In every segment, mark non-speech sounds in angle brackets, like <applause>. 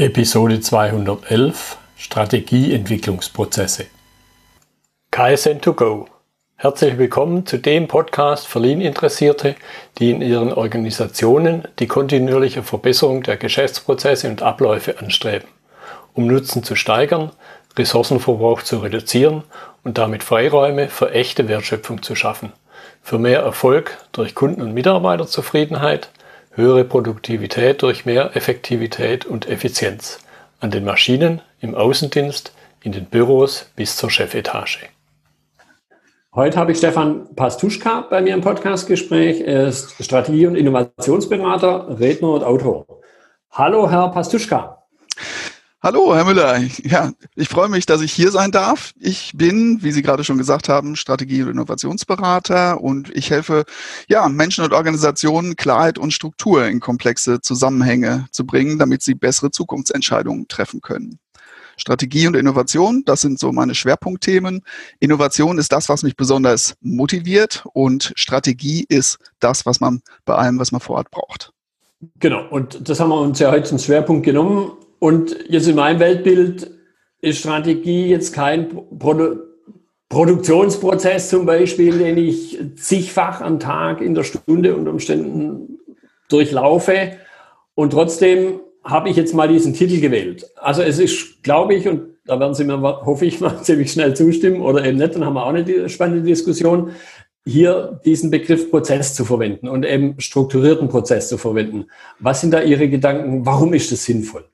Episode 211 Strategieentwicklungsprozesse. KSN2Go. Herzlich willkommen zu dem Podcast für Lean-Interessierte, die in ihren Organisationen die kontinuierliche Verbesserung der Geschäftsprozesse und Abläufe anstreben, um Nutzen zu steigern, Ressourcenverbrauch zu reduzieren und damit Freiräume für echte Wertschöpfung zu schaffen, für mehr Erfolg durch Kunden- und Mitarbeiterzufriedenheit, höhere Produktivität durch mehr Effektivität und Effizienz an den Maschinen, im Außendienst, in den Büros bis zur Chefetage. Heute habe ich Stefan Pastuschka bei mir im Podcastgespräch. Er ist Strategie- und Innovationsberater, Redner und Autor. Hallo, Herr Pastuschka. Hallo, Herr Müller. <laughs> Ja, ich freue mich, dass ich hier sein darf. Ich bin, wie Sie gerade schon gesagt haben, Strategie- und Innovationsberater und ich helfe ja, Menschen und Organisationen Klarheit und Struktur in komplexe Zusammenhänge zu bringen, damit sie bessere Zukunftsentscheidungen treffen können. Strategie und Innovation, das sind so meine Schwerpunktthemen. Innovation ist das, was mich besonders motiviert und Strategie ist das, was man bei allem, was man vor Ort braucht. Genau, und das haben wir uns ja heute zum Schwerpunkt genommen. Und jetzt in meinem Weltbild ist Strategie jetzt kein Produ Produktionsprozess zum Beispiel, den ich zigfach am Tag in der Stunde unter Umständen durchlaufe. Und trotzdem habe ich jetzt mal diesen Titel gewählt. Also es ist, glaube ich, und da werden Sie mir, hoffe ich, mal <laughs> ziemlich schnell zustimmen oder eben nicht, dann haben wir auch eine spannende Diskussion, hier diesen Begriff Prozess zu verwenden und eben strukturierten Prozess zu verwenden. Was sind da Ihre Gedanken? Warum ist das sinnvoll?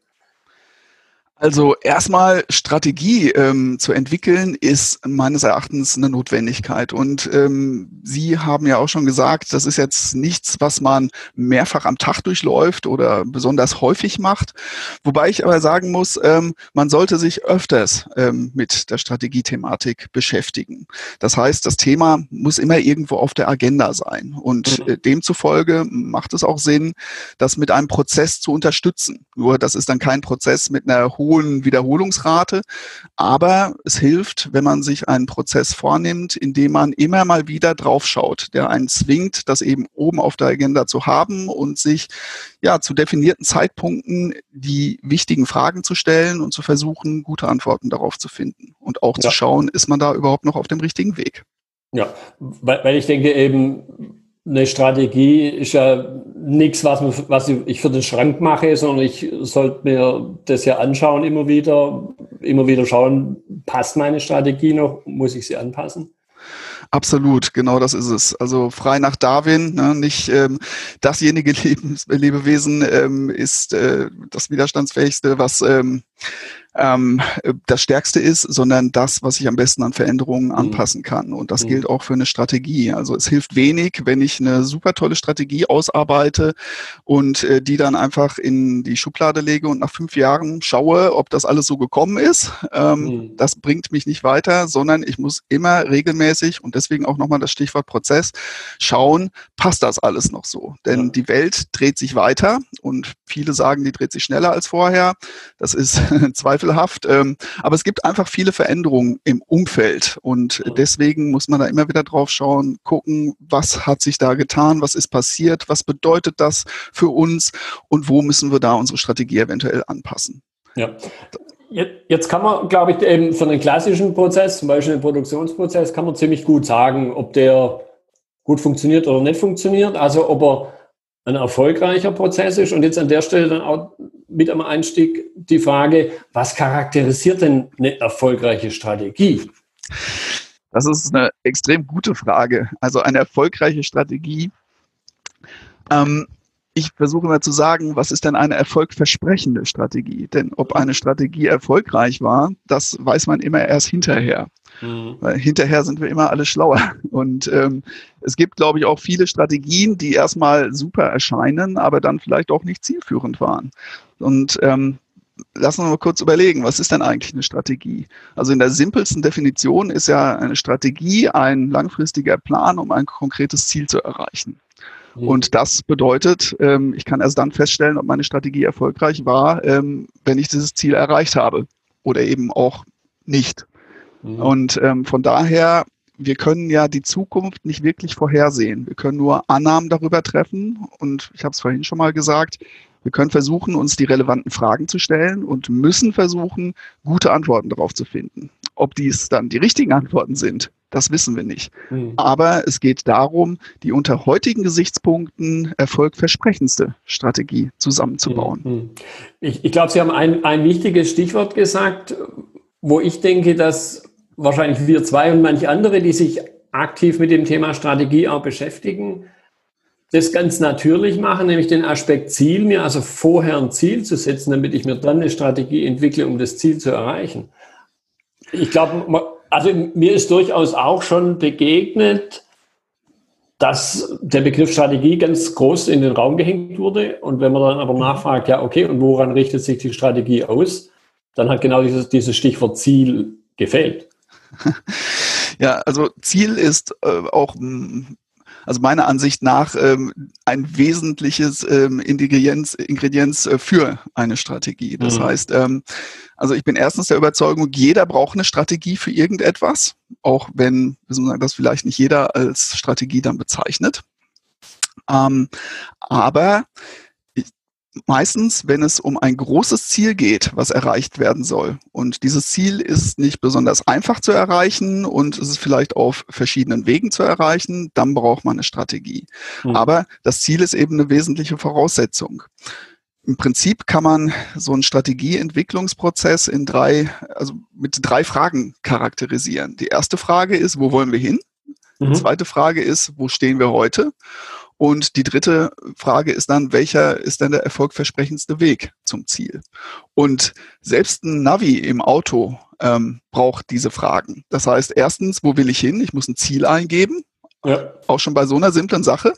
Also erstmal Strategie ähm, zu entwickeln ist meines Erachtens eine Notwendigkeit. Und ähm, Sie haben ja auch schon gesagt, das ist jetzt nichts, was man mehrfach am Tag durchläuft oder besonders häufig macht. Wobei ich aber sagen muss, ähm, man sollte sich öfters ähm, mit der Strategiethematik beschäftigen. Das heißt, das Thema muss immer irgendwo auf der Agenda sein. Und mhm. äh, demzufolge macht es auch Sinn, das mit einem Prozess zu unterstützen. Nur das ist dann kein Prozess mit einer hohen Wiederholungsrate. Aber es hilft, wenn man sich einen Prozess vornimmt, indem man immer mal wieder drauf schaut, der einen zwingt, das eben oben auf der Agenda zu haben und sich ja zu definierten Zeitpunkten die wichtigen Fragen zu stellen und zu versuchen, gute Antworten darauf zu finden und auch ja. zu schauen, ist man da überhaupt noch auf dem richtigen Weg. Ja, weil ich denke eben, eine Strategie ist ja nichts, was, was ich für den Schrank mache, sondern ich sollte mir das ja anschauen immer wieder, immer wieder schauen, passt meine Strategie noch, muss ich sie anpassen? Absolut, genau das ist es. Also frei nach Darwin, ne, nicht ähm, dasjenige <laughs> Lebens Lebewesen ähm, ist äh, das widerstandsfähigste, was ähm, ähm, das Stärkste ist, sondern das, was ich am besten an Veränderungen mhm. anpassen kann. Und das mhm. gilt auch für eine Strategie. Also es hilft wenig, wenn ich eine super tolle Strategie ausarbeite und äh, die dann einfach in die Schublade lege und nach fünf Jahren schaue, ob das alles so gekommen ist. Ähm, mhm. Das bringt mich nicht weiter, sondern ich muss immer regelmäßig und deswegen auch nochmal das Stichwort Prozess schauen, passt das alles noch so? Denn ja. die Welt dreht sich weiter und viele sagen, die dreht sich schneller als vorher. Das ist <laughs> zweifelhaft zweifelhaft. Ähm, aber es gibt einfach viele Veränderungen im Umfeld und deswegen muss man da immer wieder drauf schauen, gucken, was hat sich da getan, was ist passiert, was bedeutet das für uns und wo müssen wir da unsere Strategie eventuell anpassen. Ja. Jetzt kann man, glaube ich, eben für einen klassischen Prozess, zum Beispiel einen Produktionsprozess, kann man ziemlich gut sagen, ob der gut funktioniert oder nicht funktioniert. Also ob er ein erfolgreicher Prozess ist. Und jetzt an der Stelle dann auch mit am Einstieg die Frage, was charakterisiert denn eine erfolgreiche Strategie? Das ist eine extrem gute Frage. Also eine erfolgreiche Strategie. Ähm, ich versuche immer zu sagen, was ist denn eine erfolgversprechende Strategie? Denn ob eine Strategie erfolgreich war, das weiß man immer erst hinterher. Mhm. Weil hinterher sind wir immer alle schlauer. Und ähm, es gibt, glaube ich, auch viele Strategien, die erstmal super erscheinen, aber dann vielleicht auch nicht zielführend waren. Und ähm, lassen wir mal kurz überlegen, was ist denn eigentlich eine Strategie? Also in der simpelsten Definition ist ja eine Strategie ein langfristiger Plan, um ein konkretes Ziel zu erreichen. Mhm. Und das bedeutet, ähm, ich kann erst dann feststellen, ob meine Strategie erfolgreich war, ähm, wenn ich dieses Ziel erreicht habe oder eben auch nicht. Mhm. Und ähm, von daher, wir können ja die Zukunft nicht wirklich vorhersehen. Wir können nur Annahmen darüber treffen. Und ich habe es vorhin schon mal gesagt, Wir können versuchen, uns die relevanten Fragen zu stellen und müssen versuchen, gute Antworten darauf zu finden. Ob dies dann die richtigen Antworten sind, das wissen wir nicht. Mhm. Aber es geht darum, die unter heutigen Gesichtspunkten erfolgversprechendste Strategie zusammenzubauen. Mhm. Ich, ich glaube, Sie haben ein, ein wichtiges Stichwort gesagt, wo ich denke, dass wahrscheinlich wir zwei und manche andere, die sich aktiv mit dem Thema Strategie auch beschäftigen, das ganz natürlich machen, nämlich den Aspekt Ziel, mir also vorher ein Ziel zu setzen, damit ich mir dann eine Strategie entwickle, um das Ziel zu erreichen. Ich glaube, also mir ist durchaus auch schon begegnet, dass der Begriff Strategie ganz groß in den Raum gehängt wurde. Und wenn man dann aber nachfragt, ja, okay, und woran richtet sich die Strategie aus, dann hat genau dieses, dieses Stichwort Ziel gefällt. <laughs> Ja, also Ziel ist äh, auch also meiner Ansicht nach ähm, ein wesentliches ähm, Ingredienz, Ingredienz äh, für eine Strategie. Das mhm. heißt, ähm, also ich bin erstens der Überzeugung, jeder braucht eine Strategie für irgendetwas, auch wenn, sagen, das vielleicht nicht jeder als Strategie dann bezeichnet. Ähm, aber meistens, wenn es um ein großes Ziel geht, was erreicht werden soll. Und dieses Ziel ist nicht besonders einfach zu erreichen und es ist vielleicht auf verschiedenen Wegen zu erreichen, dann braucht man eine Strategie. Mhm. Aber das Ziel ist eben eine wesentliche Voraussetzung. Im Prinzip kann man so einen Strategieentwicklungsprozess in drei, also mit drei Fragen charakterisieren. Die erste Frage ist, wo wollen wir hin? Mhm. Die zweite Frage ist, wo stehen wir heute? Und die dritte Frage ist dann, welcher ist denn der erfolgversprechendste Weg zum Ziel? Und selbst ein Navi im Auto ähm, braucht diese Fragen. Das heißt, erstens, wo will ich hin? Ich muss ein Ziel eingeben. Ja. Auch schon bei so einer simplen Sache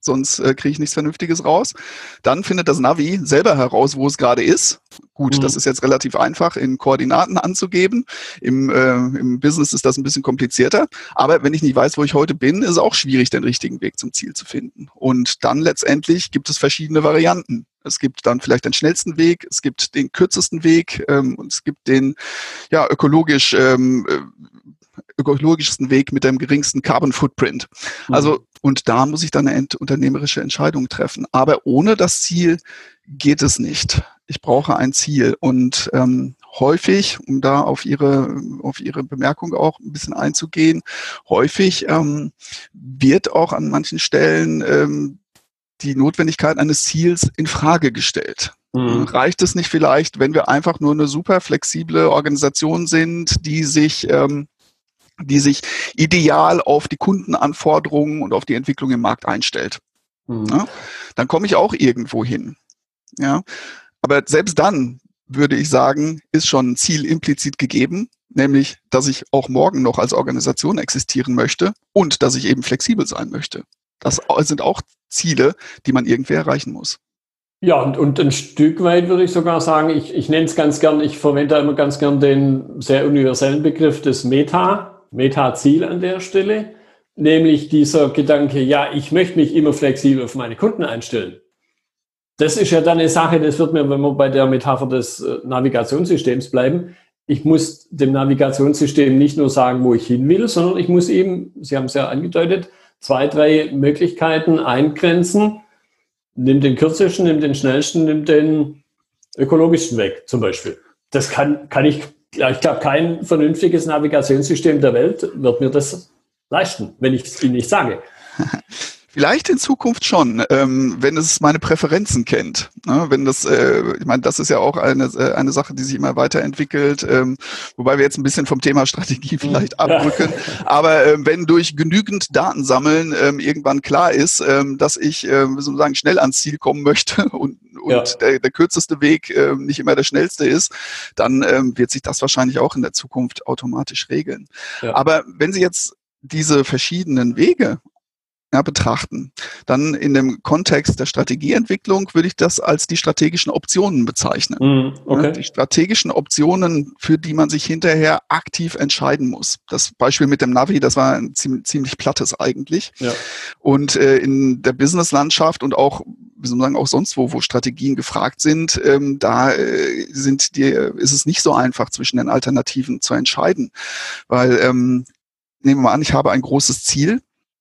sonst äh, kriege ich nichts Vernünftiges raus. Dann findet das Navi selber heraus, wo es gerade ist. Gut, mhm. das ist jetzt relativ einfach in Koordinaten anzugeben. Im, äh, Im Business ist das ein bisschen komplizierter. Aber wenn ich nicht weiß, wo ich heute bin, ist es auch schwierig, den richtigen Weg zum Ziel zu finden. Und dann letztendlich gibt es verschiedene Varianten. Es gibt dann vielleicht den schnellsten Weg, es gibt den kürzesten Weg ähm, und es gibt den ja, ökologisch ähm, äh, ökologischsten Weg mit dem geringsten Carbon Footprint. Mhm. Also, und da muss ich dann eine unternehmerische Entscheidung treffen. Aber ohne das Ziel geht es nicht. Ich brauche ein Ziel. Und ähm, häufig, um da auf Ihre, auf Ihre Bemerkung auch ein bisschen einzugehen, häufig ähm, wird auch an manchen Stellen ähm, die Notwendigkeit eines Ziels in Frage gestellt. Mhm. Reicht es nicht vielleicht, wenn wir einfach nur eine super flexible Organisation sind, die sich ähm, die sich ideal auf die Kundenanforderungen und auf die Entwicklung im Markt einstellt. Mhm. Ja, dann komme ich auch irgendwo hin. Ja, aber selbst dann würde ich sagen, ist schon ein Ziel implizit gegeben, nämlich, dass ich auch morgen noch als Organisation existieren möchte und dass ich eben flexibel sein möchte. Das sind auch Ziele, die man irgendwie erreichen muss. Ja, und, und ein Stück weit würde ich sogar sagen, ich, ich nenne es ganz gern, ich verwende immer ganz gern den sehr universellen Begriff des Meta. Metaziel an der Stelle, nämlich dieser Gedanke, ja, ich möchte mich immer flexibel auf meine Kunden einstellen. Das ist ja dann eine Sache, das wird mir, wenn wir bei der Metapher des äh, Navigationssystems bleiben, ich muss dem Navigationssystem nicht nur sagen, wo ich hin will, sondern ich muss eben, Sie haben es ja angedeutet, zwei, drei Möglichkeiten eingrenzen. Nimm den kürzesten, nimm den schnellsten, nimm den ökologischsten weg, zum Beispiel. Das kann, kann ich ja, ich glaube, kein vernünftiges Navigationssystem der Welt wird mir das leisten, wenn ich es Ihnen nicht sage. <laughs> Vielleicht in Zukunft schon, ähm, wenn es meine Präferenzen kennt. Ne? Wenn das, äh, ich meine, das ist ja auch eine, äh, eine Sache, die sich immer weiterentwickelt, ähm, wobei wir jetzt ein bisschen vom Thema Strategie <laughs> vielleicht abrücken. Aber ähm, wenn durch genügend Datensammeln ähm, irgendwann klar ist, ähm, dass ich, äh, wie soll man sagen, schnell ans Ziel kommen möchte <laughs> und, und ja. der, der kürzeste Weg äh, nicht immer der schnellste ist, dann ähm, wird sich das wahrscheinlich auch in der Zukunft automatisch regeln. Ja. Aber wenn Sie jetzt diese verschiedenen Wege betrachten. Dann in dem Kontext der Strategieentwicklung würde ich das als die strategischen Optionen bezeichnen. Mm, okay. ja, die strategischen Optionen, für die man sich hinterher aktiv entscheiden muss. Das Beispiel mit dem Navi, das war ein ziemlich, ziemlich plattes eigentlich. Ja. Und äh, in der Businesslandschaft und auch wie soll man sagen, auch sonst wo, wo Strategien gefragt sind, ähm, da äh, sind die, ist es nicht so einfach zwischen den Alternativen zu entscheiden. Weil ähm, nehmen wir mal an, ich habe ein großes Ziel,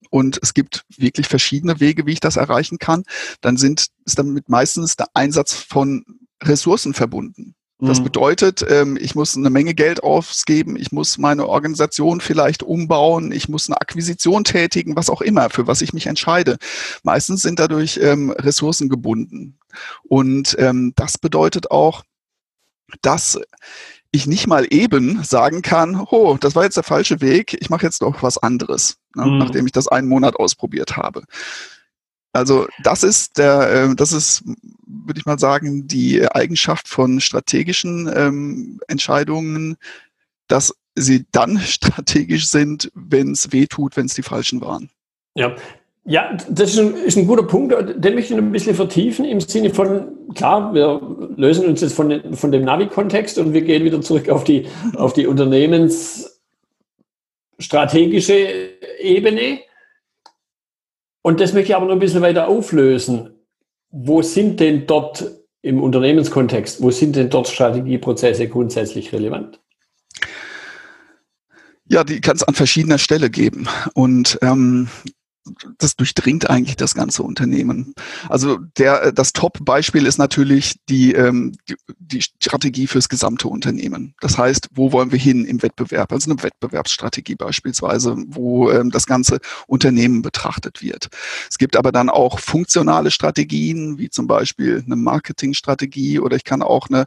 und es gibt wirklich verschiedene Wege, wie ich das erreichen kann, dann sind, ist damit meistens der Einsatz von Ressourcen verbunden. Das mhm. bedeutet, ähm, ich muss eine Menge Geld ausgeben, ich muss meine Organisation vielleicht umbauen, ich muss eine Akquisition tätigen, was auch immer, für was ich mich entscheide. Meistens sind dadurch ähm, Ressourcen gebunden. Und ähm, das bedeutet auch, dass ich nicht mal eben sagen kann, oh, das war jetzt der falsche Weg, ich mache jetzt noch was anderes, ne, mhm. nachdem ich das einen Monat ausprobiert habe. Also das ist der, äh, das ist, würde ich mal sagen, die Eigenschaft von strategischen ähm, Entscheidungen, dass sie dann <laughs> strategisch sind, wenn es weh tut, wenn es die falschen waren. Ja, ja, das ist ein, ist ein, guter Punkt, den möchte ich ein bisschen vertiefen im Sinne von, klar, wir lösen uns jetzt von, von dem Navi-Kontext und wir gehen wieder zurück auf die, auf die unternehmensstrategische Ebene. Und das möchte ich aber noch ein bisschen weiter auflösen. Wo sind denn dort im Unternehmenskontext, wo sind denn dort Strategieprozesse grundsätzlich relevant? Ja, die kann es an verschiedener Stelle geben. Und ähm, das durchdringt eigentlich das ganze Unternehmen. Also der, äh, das Top-Beispiel ist natürlich die, ähm, die, die Strategie fürs gesamte Unternehmen. Das heißt, wo wollen wir hin im Wettbewerb? Also eine Wettbewerbsstrategie beispielsweise, wo ähm, das ganze Unternehmen betrachtet wird. Es gibt aber dann auch funktionale Strategien, wie zum Beispiel eine Marketingstrategie oder ich kann auch eine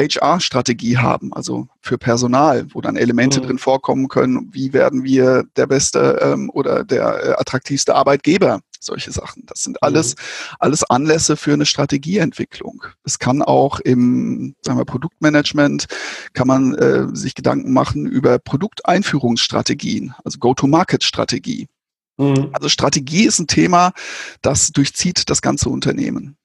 HR-Strategie haben, also für Personal, wo dann Elemente mhm. drin vorkommen können, wie werden wir der beste ähm, oder der äh, attraktivste Arbeitgeber solche Sachen. Das sind alles, mhm. alles Anlässe für eine Strategieentwicklung. Es kann auch im sagen wir, Produktmanagement, kann man äh, sich Gedanken machen über Produkteinführungsstrategien, also Go-to-Market-Strategie. Mhm. Also Strategie ist ein Thema, das durchzieht das ganze Unternehmen.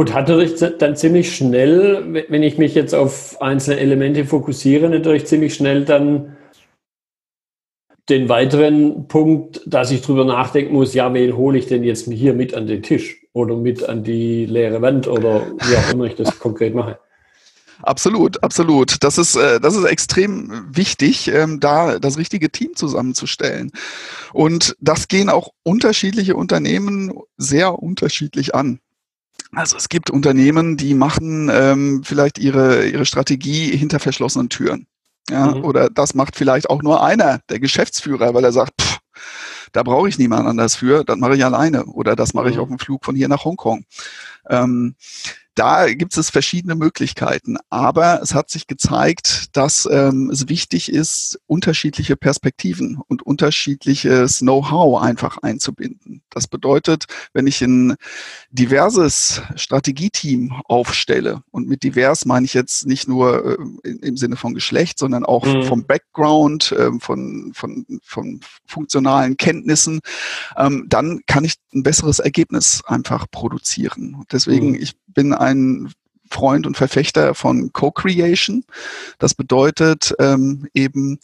Und hat natürlich dann ziemlich schnell, wenn ich mich jetzt auf einzelne Elemente fokussiere, natürlich ziemlich schnell dann den weiteren Punkt, dass ich drüber nachdenken muss, ja, wen hole ich denn jetzt hier mit an den Tisch oder mit an die leere Wand oder wie auch immer ich das <laughs> konkret mache. Absolut, absolut. Das ist, äh, das ist extrem wichtig, ähm, da das richtige Team zusammenzustellen. Und das gehen auch unterschiedliche Unternehmen sehr unterschiedlich an. Also es gibt Unternehmen, die machen ähm, vielleicht ihre, ihre Strategie hinter verschlossenen Türen. Ja, mhm. Oder das macht vielleicht auch nur einer, der Geschäftsführer, weil er sagt, pff, da brauche ich niemand anders für, das mache ich alleine. Oder das mache ich mhm. auf dem Flug von hier nach Hongkong. Ähm, da gibt es verschiedene Möglichkeiten, aber es hat sich gezeigt, dass ähm, es wichtig ist, unterschiedliche Perspektiven und unterschiedliches Know-how einfach einzubinden. Das bedeutet, wenn ich ein diverses Strategieteam aufstelle, und mit divers meine ich jetzt nicht nur äh, im Sinne von Geschlecht, sondern auch mhm. vom Background, äh, von, von, von funktionalen Kenntnissen, ähm, dann kann ich ein besseres Ergebnis einfach produzieren. Deswegen, mhm. ich bin ein Freund und Verfechter von Co-Creation. Das bedeutet ähm, eben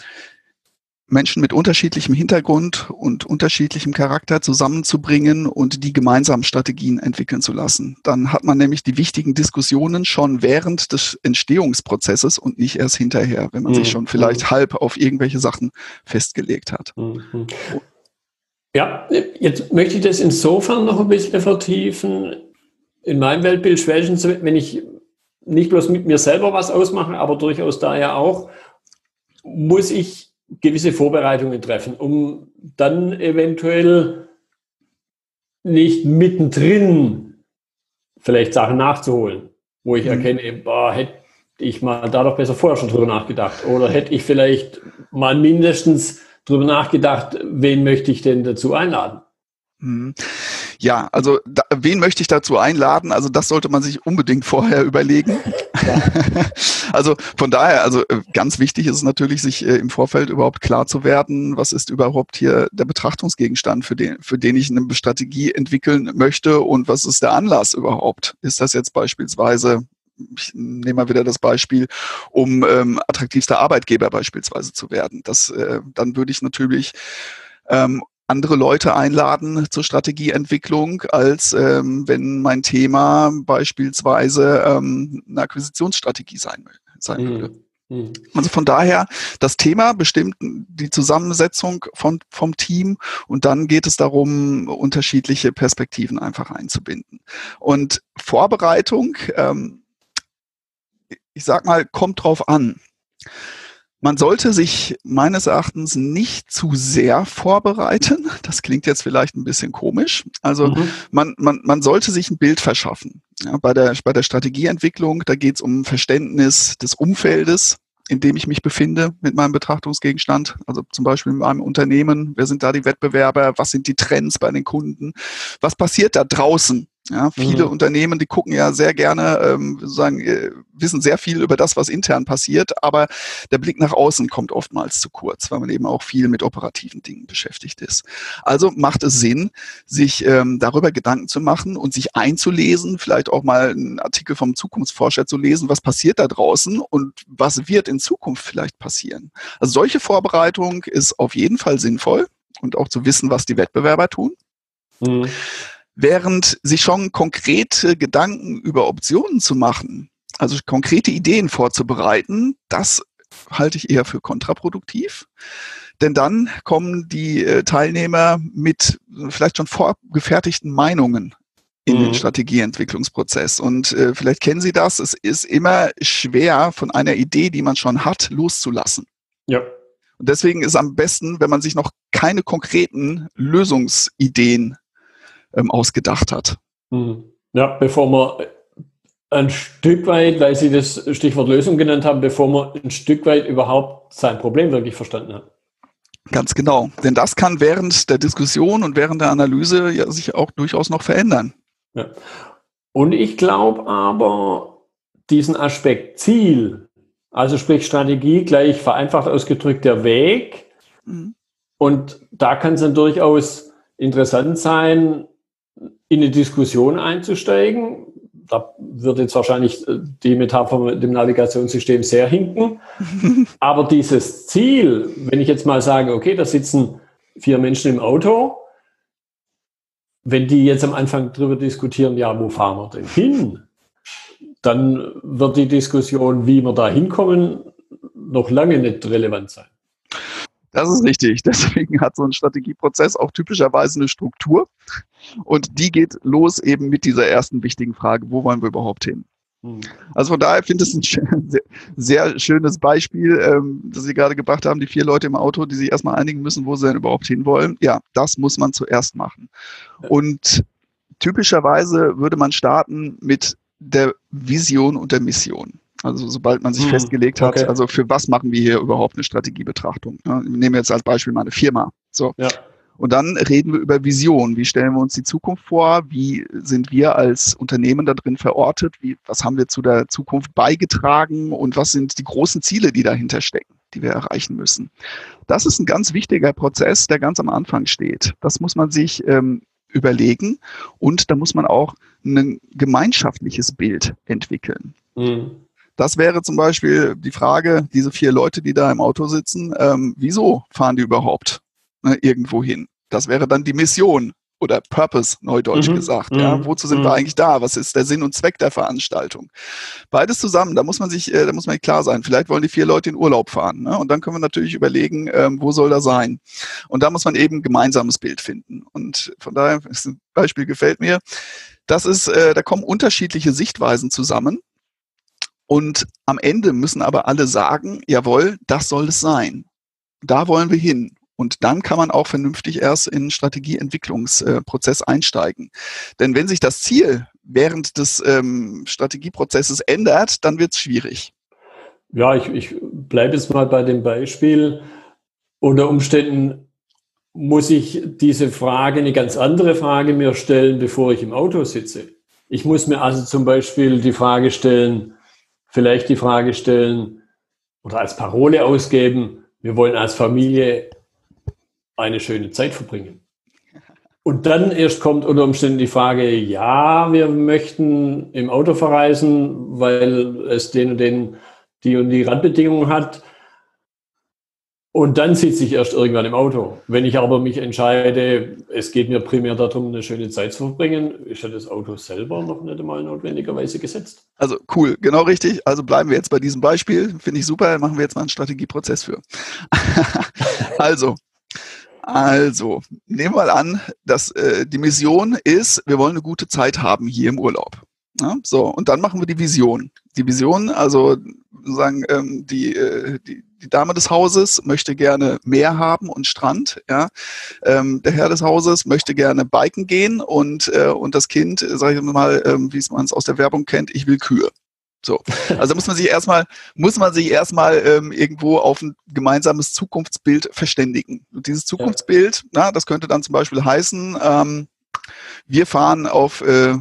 Menschen mit unterschiedlichem Hintergrund und unterschiedlichem Charakter zusammenzubringen und die gemeinsam Strategien entwickeln zu lassen. Dann hat man nämlich die wichtigen Diskussionen schon während des Entstehungsprozesses und nicht erst hinterher, wenn man mhm. sich schon vielleicht mhm. halb auf irgendwelche Sachen festgelegt hat. Mhm. Ja, jetzt möchte ich das insofern noch ein bisschen vertiefen in meinem Weltbild spätestens, wenn ich nicht bloß mit mir selber was ausmache, aber durchaus daher auch, muss ich gewisse Vorbereitungen treffen, um dann eventuell nicht mittendrin vielleicht Sachen nachzuholen, wo ich mhm. erkenne, boah, hätte ich mal da doch besser vorher schon drüber nachgedacht oder hätte ich vielleicht mal mindestens drüber nachgedacht, wen möchte ich denn dazu einladen. Mhm. Ja, also da, wen möchte ich dazu einladen? Also das sollte man sich unbedingt <laughs> vorher überlegen. Ja. <laughs> also von daher, also äh, ganz wichtig ist es natürlich, sich äh, im Vorfeld überhaupt klar zu werden, was ist überhaupt hier der Betrachtungsgegenstand, für den, für den ich eine Strategie entwickeln möchte und was ist der Anlass überhaupt? Ist das jetzt beispielsweise ich nehme mal wieder das Beispiel, um ähm, attraktivster Arbeitgeber beispielsweise zu werden. Das, äh, dann würde ich natürlich ähm, andere Leute einladen zur Strategieentwicklung, als ähm, wenn mein Thema beispielsweise ähm, eine Akquisitionsstrategie sein, sein mhm. würde. Mhm. Also von daher, das Thema bestimmt die Zusammensetzung von, vom Team und dann geht es darum, unterschiedliche Perspektiven einfach einzubinden. Und Vorbereitung, ähm, ich sag mal, kommt drauf an. Man sollte sich meines Erachtens nicht zu sehr vorbereiten. Das klingt jetzt vielleicht ein bisschen komisch. Also mhm. man, man, man sollte sich ein Bild verschaffen. Ja, bei, der, bei der Strategieentwicklung, da geht es um Verständnis des Umfeldes, in dem ich mich befinde mit meinem Betrachtungsgegenstand. Also zum Beispiel in meinem Unternehmen. Wer sind da die Wettbewerber? Was sind die Trends bei den Kunden? Was passiert da draußen? Ja, viele mhm. Unternehmen, die gucken ja sehr gerne, ähm, sozusagen, äh, wissen sehr viel über das, was intern passiert, aber der Blick nach außen kommt oftmals zu kurz, weil man eben auch viel mit operativen Dingen beschäftigt ist. Also macht es Sinn, sich ähm, darüber Gedanken zu machen und sich einzulesen, vielleicht auch mal einen Artikel vom Zukunftsforscher zu lesen, was passiert da draußen und was wird in Zukunft vielleicht passieren. Also solche Vorbereitung ist auf jeden Fall sinnvoll und auch zu wissen, was die Wettbewerber tun. Mhm während sich schon konkrete Gedanken über Optionen zu machen, also konkrete Ideen vorzubereiten, das halte ich eher für kontraproduktiv. Denn dann kommen die äh, Teilnehmer mit vielleicht schon vorgefertigten Meinungen in mhm. den Strategieentwicklungsprozess. Und äh, vielleicht kennen Sie das, es ist immer schwer, von einer Idee, die man schon hat, loszulassen. Ja. Und deswegen ist am besten, wenn man sich noch keine konkreten Lösungsideen ähm, ausgedacht hat. Hm. Ja, bevor man ein Stück weit, weil Sie das Stichwort Lösung genannt haben, bevor man ein Stück weit überhaupt sein Problem wirklich verstanden hat. Ganz genau. Denn das kann während der Diskussion und während der Analyse ja sich auch durchaus noch verändern. Ja. Und ich glaube aber, diesen Aspekt Ziel, also sprich Strategie, gleich vereinfacht ausgedrückt der Weg. Mhm. Und da kann es dann durchaus interessant sein, in eine Diskussion einzusteigen. Da wird jetzt wahrscheinlich äh, die Metapher mit dem Navigationssystem sehr hinken. <laughs> Aber dieses Ziel, wenn ich jetzt mal sage, okay, da sitzen vier Menschen im Auto, wenn die jetzt am Anfang darüber diskutieren, ja, wo fahren wir denn hin? Dann wird die Diskussion, wie wir da hinkommen, noch lange nicht relevant sein. Das ist richtig. <laughs> Deswegen hat so ein Strategieprozess auch typischerweise eine Struktur. Und die geht los eben mit dieser ersten wichtigen Frage, wo wollen wir überhaupt hin? Hm. Also von daher finde ich es ein sehr, sehr schönes Beispiel, ähm, das Sie gerade gebracht haben, die vier Leute im Auto, die sich erstmal einigen müssen, wo sie denn überhaupt hinwollen. Ja, das muss man zuerst machen. Und typischerweise würde man starten mit der Vision und der Mission. Also sobald man sich hm, festgelegt hat, okay. also für was machen wir hier überhaupt eine Strategiebetrachtung? Ja, ich nehme jetzt als Beispiel meine Firma. So. Ja. Und dann reden wir über Vision. Wie stellen wir uns die Zukunft vor? Wie sind wir als Unternehmen da drin verortet? Wie, was haben wir zu der Zukunft beigetragen? Und was sind die großen Ziele, die dahinter stecken, die wir erreichen müssen? Das ist ein ganz wichtiger Prozess, der ganz am Anfang steht. Das muss man sich ähm, überlegen. Und da muss man auch ein gemeinschaftliches Bild entwickeln. Mhm. Das wäre zum Beispiel die Frage, diese vier Leute, die da im Auto sitzen, ähm, wieso fahren die überhaupt ne, irgendwo hin? Das wäre dann die Mission oder Purpose, neudeutsch mhm. gesagt. Ja, mhm. wozu sind mhm. wir eigentlich da? Was ist der Sinn und Zweck der Veranstaltung? Beides zusammen, da muss man sich, äh, da muss man klar sein. Vielleicht wollen die vier Leute in Urlaub fahren. Ne? Und dann können wir natürlich überlegen, ähm, wo soll das sein? Und da muss man eben ein gemeinsames Bild finden. Und von daher, <laughs> das ein Beispiel gefällt mir. Das ist, äh, da kommen unterschiedliche Sichtweisen zusammen. Und am Ende müssen aber alle sagen, jawohl, das soll es sein. Da wollen wir hin. Und dann kann man auch vernünftig erst in Strategieentwicklungsprozess einsteigen. Denn wenn sich das Ziel während des ähm, Strategieprozesses ändert, dann wird es schwierig. Ja, ich, ich bleibe jetzt mal bei dem Beispiel. Unter Umständen muss ich diese Frage, eine ganz andere Frage mir stellen, bevor ich im Auto sitze. Ich muss mir also zum Beispiel die Frage stellen, vielleicht die Frage stellen oder als Parole ausgeben, wir wollen als Familie eine schöne Zeit verbringen. Und dann erst kommt unter Umständen die Frage, ja, wir möchten im Auto verreisen, weil es den und den die und die Randbedingungen hat. Und dann sitze ich erst irgendwann im Auto. Wenn ich aber mich entscheide, es geht mir primär darum, eine schöne Zeit zu verbringen, ist ja das Auto selber noch nicht einmal notwendigerweise gesetzt. Also cool, genau richtig. Also bleiben wir jetzt bei diesem Beispiel. Finde ich super. Machen wir jetzt mal einen Strategieprozess für. <laughs> also, also, nehmen wir mal an, dass äh, die Mission ist, wir wollen eine gute Zeit haben hier im Urlaub. Ja, so, und dann machen wir die Vision. Die Vision, also sagen, ähm, die, äh, die, die Dame des Hauses möchte gerne Meer haben und Strand. Ja, ähm, der Herr des Hauses möchte gerne biken gehen und äh, und das Kind, sage ich mal, ähm, wie man es aus der Werbung kennt, ich will Kühe. So, also muss man sich erstmal muss man sich erstmal ähm, irgendwo auf ein gemeinsames Zukunftsbild verständigen. Und dieses Zukunftsbild, ja. na, das könnte dann zum Beispiel heißen, ähm, wir fahren auf, äh,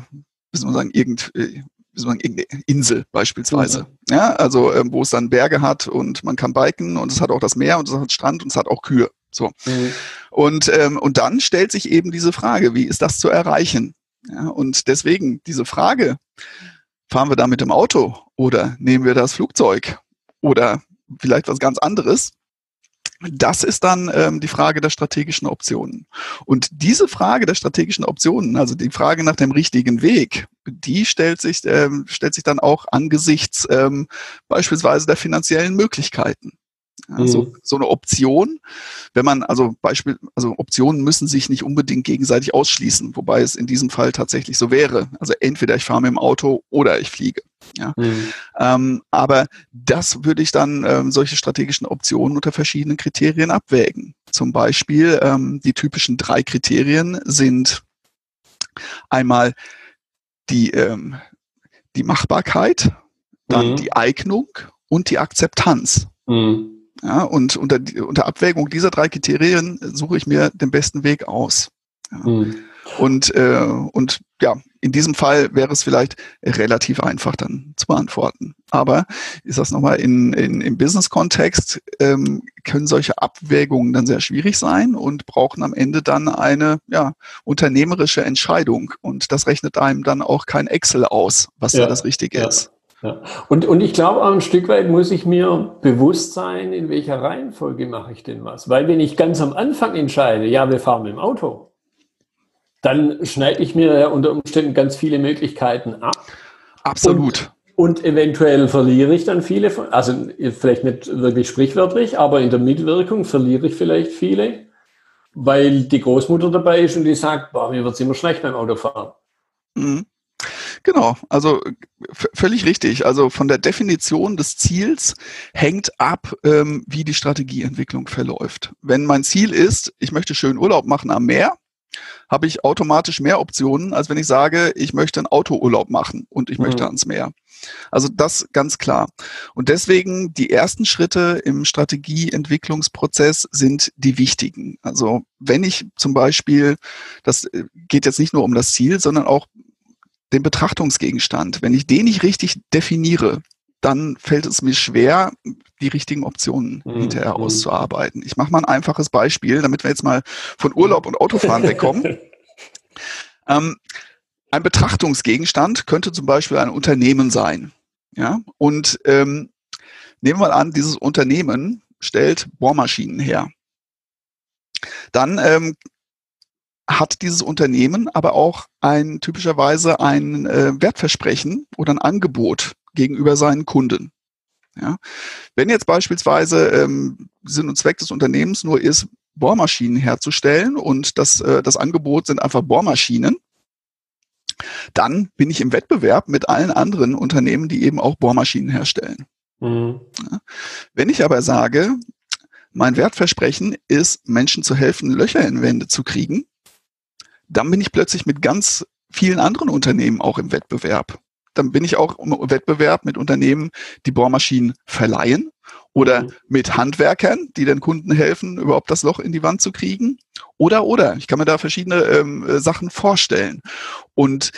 wie soll man sagen, irgend, äh, wie soll man, irgendeine Insel beispielsweise. Mhm. Ja, also ähm, wo es dann Berge hat und man kann biken und es hat auch das Meer und es hat Strand und es hat auch Kühe. So. Mhm. Und, ähm, und dann stellt sich eben diese Frage, wie ist das zu erreichen? Ja, und deswegen diese Frage, fahren wir da mit dem Auto oder nehmen wir das Flugzeug oder vielleicht was ganz anderes? Das ist dann ähm, die Frage der strategischen Optionen. Und diese Frage der strategischen Optionen, also die Frage nach dem richtigen Weg, die stellt sich, ähm, stellt sich dann auch angesichts ähm, beispielsweise der finanziellen Möglichkeiten. Also mhm. so eine Option, wenn man, also Beispiel, also Optionen müssen sich nicht unbedingt gegenseitig ausschließen, wobei es in diesem Fall tatsächlich so wäre. Also entweder ich fahre mit dem Auto oder ich fliege. Ja. Mhm. Ähm, aber das würde ich dann ähm, solche strategischen Optionen unter verschiedenen Kriterien abwägen. Zum Beispiel ähm, die typischen drei Kriterien sind einmal die, ähm, die Machbarkeit, dann mhm. die Eignung und die Akzeptanz. Mhm. Ja, und unter, unter Abwägung dieser drei Kriterien suche ich mir den besten Weg aus. Ja. Und, äh, und ja, in diesem Fall wäre es vielleicht relativ einfach dann zu beantworten. Aber ist das nochmal in, in, im Business-Kontext, ähm, können solche Abwägungen dann sehr schwierig sein und brauchen am Ende dann eine ja, unternehmerische Entscheidung. Und das rechnet einem dann auch kein Excel aus, was ja, da das Richtige ja. ist. Ja. Und, und ich glaube, auch ein Stück weit muss ich mir bewusst sein, in welcher Reihenfolge mache ich denn was. Weil wenn ich ganz am Anfang entscheide, ja, wir fahren mit dem Auto, dann schneide ich mir ja unter Umständen ganz viele Möglichkeiten ab. Absolut. Und, und eventuell verliere ich dann viele, von, also vielleicht nicht wirklich sprichwörtlich, aber in der Mitwirkung verliere ich vielleicht viele, weil die Großmutter dabei ist und die sagt, boah, mir wird es immer schlecht beim Autofahren. Mhm. Genau, also völlig richtig. Also von der Definition des Ziels hängt ab, ähm, wie die Strategieentwicklung verläuft. Wenn mein Ziel ist, ich möchte schön Urlaub machen am Meer, habe ich automatisch mehr Optionen, als wenn ich sage, ich möchte einen Autourlaub machen und ich mhm. möchte ans Meer. Also das ganz klar. Und deswegen die ersten Schritte im Strategieentwicklungsprozess sind die wichtigen. Also wenn ich zum Beispiel, das äh, geht jetzt nicht nur um das Ziel, sondern auch den Betrachtungsgegenstand, wenn ich den nicht richtig definiere, dann fällt es mir schwer, die richtigen Optionen mhm. hinterher mhm. auszuarbeiten. Ich mache mal ein einfaches Beispiel, damit wir jetzt mal von Urlaub und Autofahren <laughs> wegkommen. ähm, ein Betrachtungsgegenstand könnte zum Beispiel ein Unternehmen sein. Ja? Und ähm, nehmen wir mal an, dieses Unternehmen stellt Bohrmaschinen her. Dann ähm, hat dieses Unternehmen aber auch ein typischerweise ein äh, Wertversprechen oder ein Angebot gegenüber seinen Kunden. Ja. Wenn jetzt beispielsweise ähm, Sinn und Zweck des Unternehmens nur ist, Bohrmaschinen herzustellen und das, äh, das Angebot sind einfach Bohrmaschinen, dann bin ich im Wettbewerb mit allen anderen Unternehmen, die eben auch Bohrmaschinen herstellen. Mhm. Ja. Wenn ich aber sage, mein Wertversprechen ist, Menschen zu helfen, Löcher in Wände zu kriegen, dann bin ich plötzlich mit ganz vielen anderen Unternehmen auch im Wettbewerb. Dann bin ich auch im Wettbewerb mit Unternehmen, die Bohrmaschinen verleihen oder mhm. mit Handwerkern, die den Kunden helfen, überhaupt das Loch in die Wand zu kriegen. Oder, oder. Ich kann mir da verschiedene ähm, äh, Sachen vorstellen. Und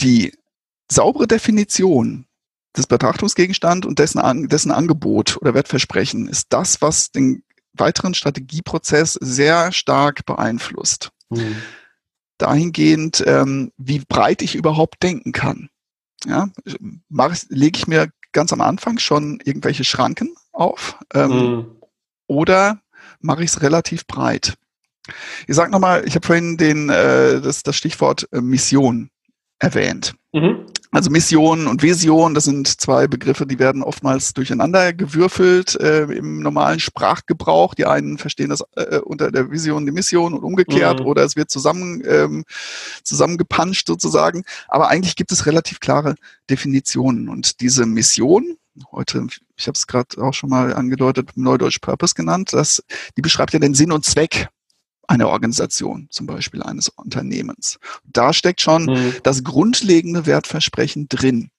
die saubere Definition des Betrachtungsgegenstands und dessen, an, dessen Angebot oder Wertversprechen ist das, was den weiteren Strategieprozess sehr stark beeinflusst. Mhm dahingehend, ähm, wie breit ich überhaupt denken kann. Ja, mache, lege ich mir ganz am Anfang schon irgendwelche Schranken auf. Ähm, mhm. oder mache ich es relativ breit? Ich sage nochmal, ich habe vorhin den, äh, das, das Stichwort äh, Mission erwähnt. Mhm. Also Mission und Vision, das sind zwei Begriffe, die werden oftmals durcheinander gewürfelt äh, im normalen Sprachgebrauch. Die einen verstehen das äh, unter der Vision die Mission und umgekehrt mhm. oder es wird zusammen ähm, zusammengepanscht sozusagen. Aber eigentlich gibt es relativ klare Definitionen und diese Mission heute, ich habe es gerade auch schon mal angedeutet, Neudeutsch Purpose genannt, das, die beschreibt ja den Sinn und Zweck einer Organisation, zum Beispiel eines Unternehmens. Da steckt schon mhm. das grundlegende Wertversprechen drin.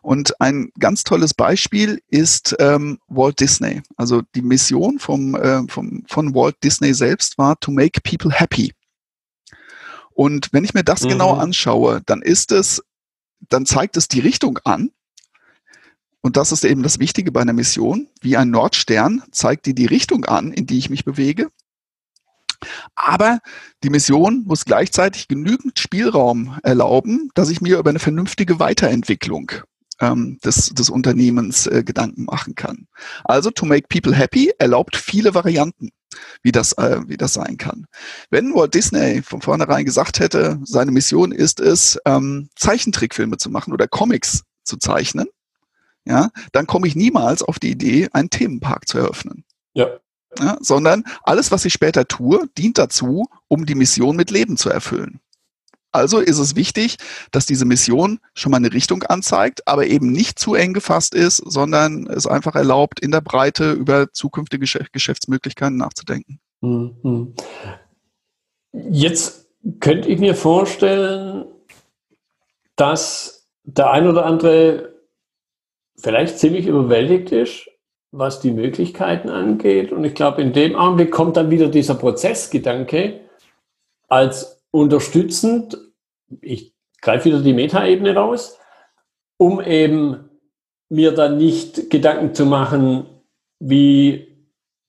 Und ein ganz tolles Beispiel ist ähm, Walt Disney. Also die Mission vom, äh, vom, von Walt Disney selbst war to make people happy. Und wenn ich mir das genau mhm. genau anschaue, dann ist es, dann zeigt es die Richtung an. Und das ist eben das Wichtige bei einer Mission. Wie ein Nordstern zeigt die die Richtung an, in die ich mich bewege. Aber die Mission muss gleichzeitig genügend Spielraum erlauben, dass ich mir über eine vernünftige Weiterentwicklung ähm, des, des Unternehmens äh, Gedanken machen kann. Also to make people happy erlaubt viele Varianten, wie das, äh, wie das sein kann. Wenn Walt Disney von vornherein gesagt hätte, seine Mission ist es, ähm, Zeichentrickfilme zu machen oder Comics zu zeichnen, ja, dann komme ich niemals auf die Idee, einen Themenpark zu eröffnen. Ja ja, sondern alles, was ich später tue, dient dazu, um die Mission mit Leben zu erfüllen. Also ist es wichtig, dass diese Mission schon mal eine Richtung anzeigt, aber eben nicht zu eng gefasst ist, sondern es einfach erlaubt, in der Breite über zukünftige Geschäftsmöglichkeiten nachzudenken. Mhm. Jetzt könnte ich mir vorstellen, dass der ein oder andere vielleicht ziemlich überwältigt ist was die Möglichkeiten angeht. Und ich glaube, in dem Augenblick kommt dann wieder dieser Prozessgedanke als unterstützend, ich greife wieder die Metaebene raus, um eben mir dann nicht Gedanken zu machen, wie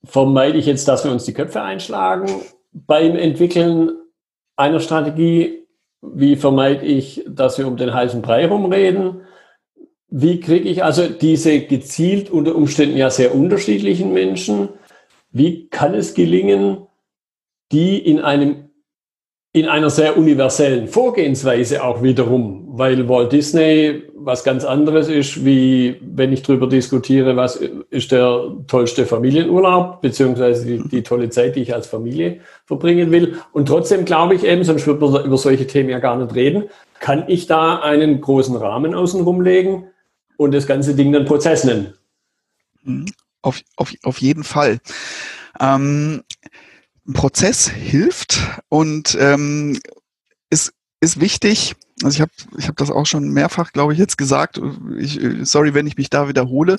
vermeide ich jetzt, dass wir uns die Köpfe einschlagen beim Entwickeln einer Strategie, wie vermeide ich, dass wir um den heißen Brei rumreden, wie kriege ich also diese gezielt unter Umständen ja sehr unterschiedlichen Menschen, wie kann es gelingen, die in einem in einer sehr universellen Vorgehensweise auch wiederum, weil Walt Disney was ganz anderes ist, wie wenn ich darüber diskutiere, was ist der tollste Familienurlaub, beziehungsweise die, die tolle Zeit, die ich als Familie verbringen will. Und trotzdem glaube ich eben, sonst würde man über solche Themen ja gar nicht reden, kann ich da einen großen Rahmen außenrum legen, und das ganze Ding dann Prozess nennen. Mhm. Auf, auf, auf jeden Fall. Ähm, Prozess hilft und ähm, ist, ist wichtig. Also ich habe ich hab das auch schon mehrfach, glaube ich, jetzt gesagt. Ich, sorry, wenn ich mich da wiederhole.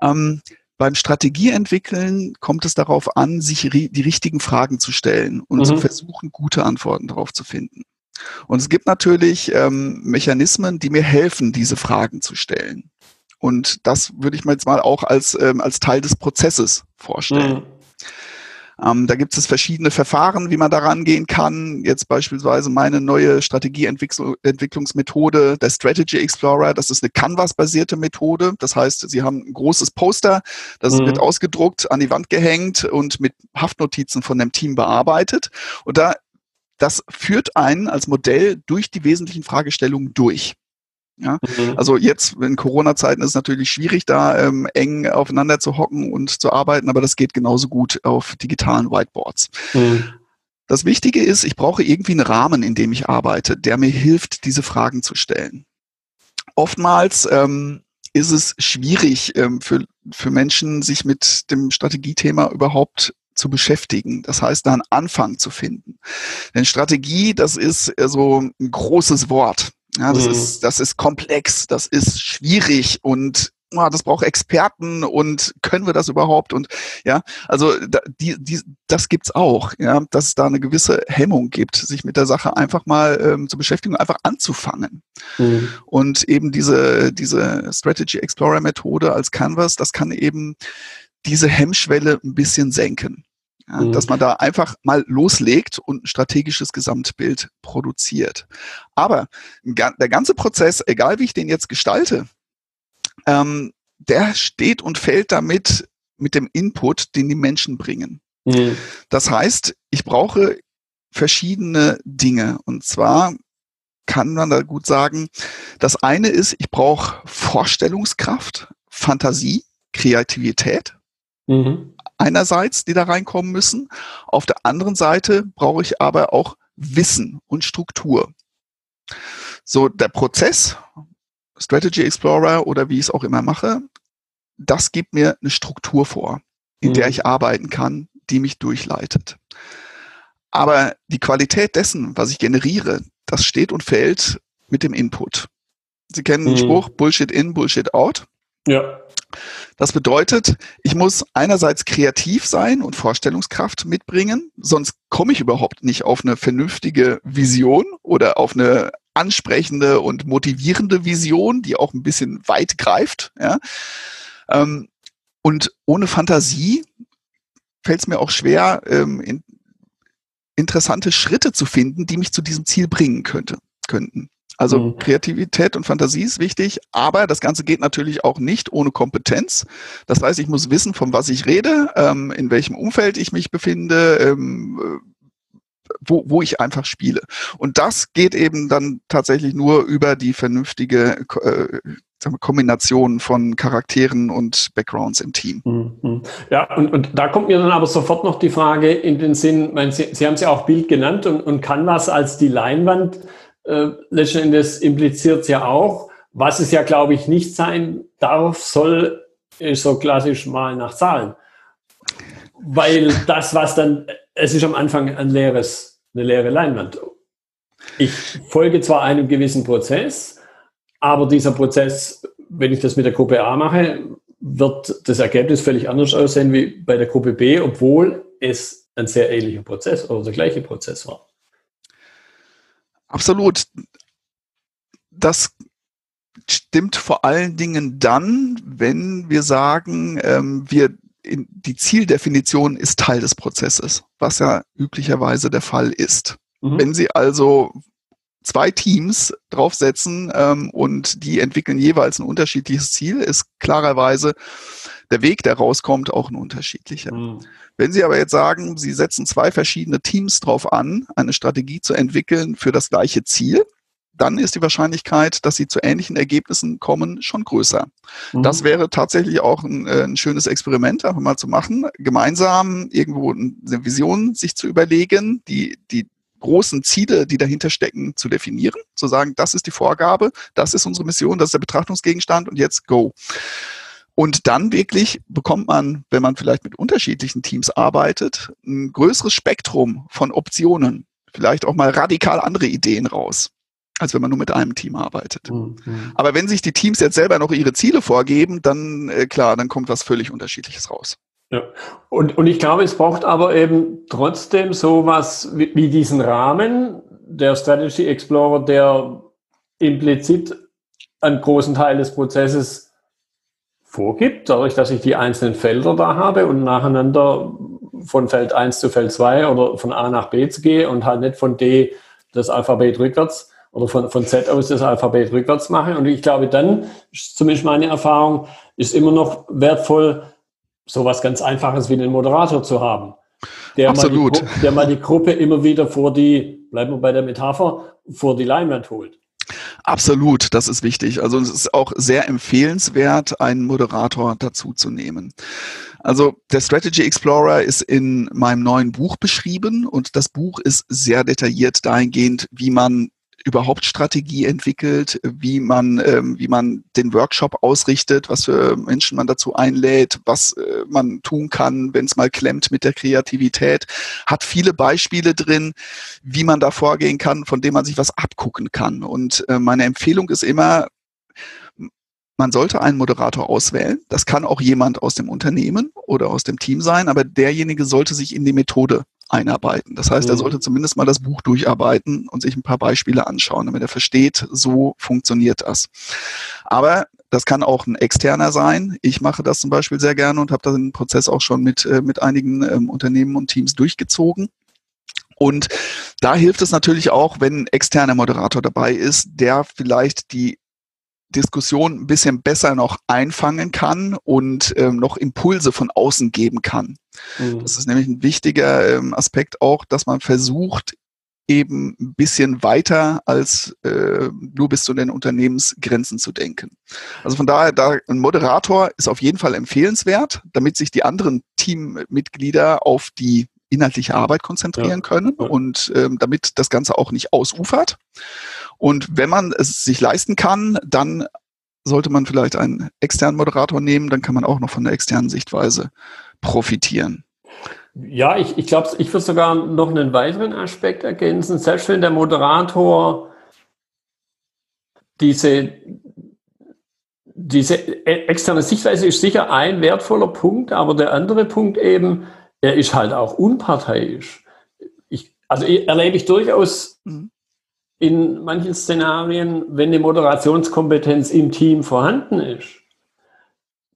Ähm, beim Strategieentwickeln kommt es darauf an, sich die richtigen Fragen zu stellen und mhm. zu versuchen, gute Antworten darauf zu finden. Und es gibt natürlich ähm, Mechanismen, die mir helfen, diese Fragen zu stellen. Und das würde ich mir jetzt mal auch als, ähm, als Teil des Prozesses vorstellen. Mhm. Ähm, da gibt es verschiedene Verfahren, wie man da rangehen kann. Jetzt beispielsweise meine neue Strategieentwicklungsmethode, der Strategy Explorer. Das ist eine Canvas-basierte Methode. Das heißt, Sie haben ein großes Poster, das mhm. wird ausgedruckt, an die Wand gehängt und mit Haftnotizen von dem Team bearbeitet. Und da das führt einen als Modell durch die wesentlichen Fragestellungen durch. Ja, mhm. also jetzt in Corona-Zeiten ist es natürlich schwierig, da ähm, eng aufeinander zu hocken und zu arbeiten, aber das geht genauso gut auf digitalen Whiteboards. Mhm. Das Wichtige ist, ich brauche irgendwie einen Rahmen, in dem ich arbeite, der mir hilft, diese Fragen zu stellen. Oftmals ähm, ist es schwierig ähm, für, für Menschen, sich mit dem Strategiethema überhaupt zu beschäftigen. Das heißt, da einen Anfang zu finden. Denn Strategie, das ist so ein großes Wort. Ja, das mhm. ist, das ist komplex, das ist schwierig und ja, das braucht Experten und können wir das überhaupt? Und ja, also da, die, die, das gibt's auch, ja, dass es da eine gewisse Hemmung gibt, sich mit der Sache einfach mal ähm, zu beschäftigen, einfach anzufangen. Mhm. Und eben diese, diese Strategy Explorer Methode als Canvas, das kann eben diese Hemmschwelle ein bisschen senken. Ja, mhm. Dass man da einfach mal loslegt und ein strategisches Gesamtbild produziert. Aber der ganze Prozess, egal wie ich den jetzt gestalte, ähm, der steht und fällt damit, mit dem Input, den die Menschen bringen. Mhm. Das heißt, ich brauche verschiedene Dinge. Und zwar kann man da gut sagen, das eine ist, ich brauche Vorstellungskraft, Fantasie, Kreativität. Mhm. Einerseits, die da reinkommen müssen. Auf der anderen Seite brauche ich aber auch Wissen und Struktur. So, der Prozess, Strategy Explorer oder wie ich es auch immer mache, das gibt mir eine Struktur vor, in mhm. der ich arbeiten kann, die mich durchleitet. Aber die Qualität dessen, was ich generiere, das steht und fällt mit dem Input. Sie kennen den mhm. Spruch Bullshit in, Bullshit out. Ja. Das bedeutet, ich muss einerseits kreativ sein und Vorstellungskraft mitbringen, sonst komme ich überhaupt nicht auf eine vernünftige Vision oder auf eine ansprechende und motivierende Vision, die auch ein bisschen weit greift. Ja. Ähm, und ohne Fantasie fällt es mir auch schwer, ähm, in, interessante Schritte zu finden, die mich zu diesem Ziel bringen könnte, könnten. Also mhm. Kreativität und Fantasie ist wichtig, aber das Ganze geht natürlich auch nicht ohne Kompetenz. Das heißt, ich muss wissen, von was ich rede, ähm, in welchem Umfeld ich mich befinde, ähm, wo, wo ich einfach spiele. Und das geht eben dann tatsächlich nur über die vernünftige äh, Kombination von Charakteren und Backgrounds im Team. Mhm. Ja, und, und da kommt mir dann aber sofort noch die Frage in den Sinn, meine, Sie, Sie haben es ja auch Bild genannt und, und Canvas als die Leinwand äh, letzten Endes impliziert es ja auch, was es ja, glaube ich, nicht sein darf, soll, ist so klassisch mal nach Zahlen. Weil das, was dann, es ist am Anfang ein leeres, eine leere Leinwand. Ich folge zwar einem gewissen Prozess, aber dieser Prozess, wenn ich das mit der Gruppe A mache, wird das Ergebnis völlig anders aussehen wie bei der Gruppe B, obwohl es ein sehr ähnlicher Prozess oder der gleiche Prozess war. Absolut. Das stimmt vor allen Dingen dann, wenn wir sagen, ähm, wir in, die Zieldefinition ist Teil des Prozesses, was ja üblicherweise der Fall ist. Mhm. Wenn Sie also zwei Teams draufsetzen ähm, und die entwickeln jeweils ein unterschiedliches Ziel, ist klarerweise der Weg, der rauskommt, auch ein unterschiedlicher. Mhm. Wenn Sie aber jetzt sagen, Sie setzen zwei verschiedene Teams drauf an, eine Strategie zu entwickeln für das gleiche Ziel, dann ist die Wahrscheinlichkeit, dass Sie zu ähnlichen Ergebnissen kommen, schon größer. Mhm. Das wäre tatsächlich auch ein, äh, ein, schönes Experiment, einfach mal zu machen, gemeinsam irgendwo eine Vision sich zu überlegen, die, die großen Ziele, die dahinter stecken, zu definieren, zu sagen, das ist die Vorgabe, das ist unsere Mission, das ist der Betrachtungsgegenstand und jetzt go. Und dann wirklich bekommt man, wenn man vielleicht mit unterschiedlichen Teams arbeitet, ein größeres Spektrum von Optionen, vielleicht auch mal radikal andere Ideen raus als wenn man nur mit einem Team arbeitet. Mhm. Aber wenn sich die Teams jetzt selber noch ihre Ziele vorgeben, dann äh, klar, dann kommt was völlig Unterschiedliches raus. Ja. Und, und ich glaube, es braucht aber eben trotzdem sowas wie, wie diesen Rahmen, der Strategy Explorer, der implizit einen großen Teil des Prozesses vorgibt, dadurch, dass ich die einzelnen Felder da habe und nacheinander von Feld 1 zu Feld 2 oder von A nach B gehe und halt nicht von D das Alphabet rückwärts oder von, von Z aus das Alphabet rückwärts mache. Und ich glaube, dann, zumindest meine Erfahrung, ist immer noch wertvoll, sowas ganz Einfaches wie einen Moderator zu haben. Der Absolut. Mal die, der mal die Gruppe immer wieder vor die, bleiben wir bei der Metapher, vor die Leinwand holt. Absolut, das ist wichtig. Also es ist auch sehr empfehlenswert, einen Moderator dazu zu nehmen. Also der Strategy Explorer ist in meinem neuen Buch beschrieben und das Buch ist sehr detailliert dahingehend, wie man überhaupt Strategie entwickelt, wie man, ähm, wie man den Workshop ausrichtet, was für Menschen man dazu einlädt, was äh, man tun kann, wenn es mal klemmt mit der Kreativität. Hat viele Beispiele drin, wie man da vorgehen kann, von dem man sich was abgucken kann. Und äh, meine Empfehlung ist immer, man sollte einen Moderator auswählen. Das kann auch jemand aus dem Unternehmen oder aus dem Team sein, aber derjenige sollte sich in die Methode einarbeiten. Das heißt, er mhm. sollte zumindest mal das Buch durcharbeiten und sich ein paar Beispiele anschauen, damit er versteht, so funktioniert das. Aber das kann auch ein externer sein. Ich mache das zum Beispiel sehr gerne und habe den Prozess auch schon mit, äh, mit einigen ähm, Unternehmen und Teams durchgezogen. Und da hilft es natürlich auch, wenn ein externer Moderator dabei ist, der vielleicht die Diskussion ein bisschen besser noch einfangen kann und ähm, noch Impulse von außen geben kann. Mhm. Das ist nämlich ein wichtiger ähm, Aspekt auch, dass man versucht, eben ein bisschen weiter als äh, nur bis zu den Unternehmensgrenzen zu denken. Also von daher, da ein Moderator ist auf jeden Fall empfehlenswert, damit sich die anderen Teammitglieder auf die inhaltliche Arbeit konzentrieren ja. können und ähm, damit das Ganze auch nicht ausufert. Und wenn man es sich leisten kann, dann sollte man vielleicht einen externen Moderator nehmen, dann kann man auch noch von der externen Sichtweise profitieren. Ja, ich, ich glaube, ich würde sogar noch einen weiteren Aspekt ergänzen. Selbst wenn der Moderator diese, diese e, externe Sichtweise ist sicher ein wertvoller Punkt, aber der andere Punkt eben, er ist halt auch unparteiisch. Ich, also erlebe ich durchaus mhm. In manchen Szenarien, wenn eine Moderationskompetenz im Team vorhanden ist,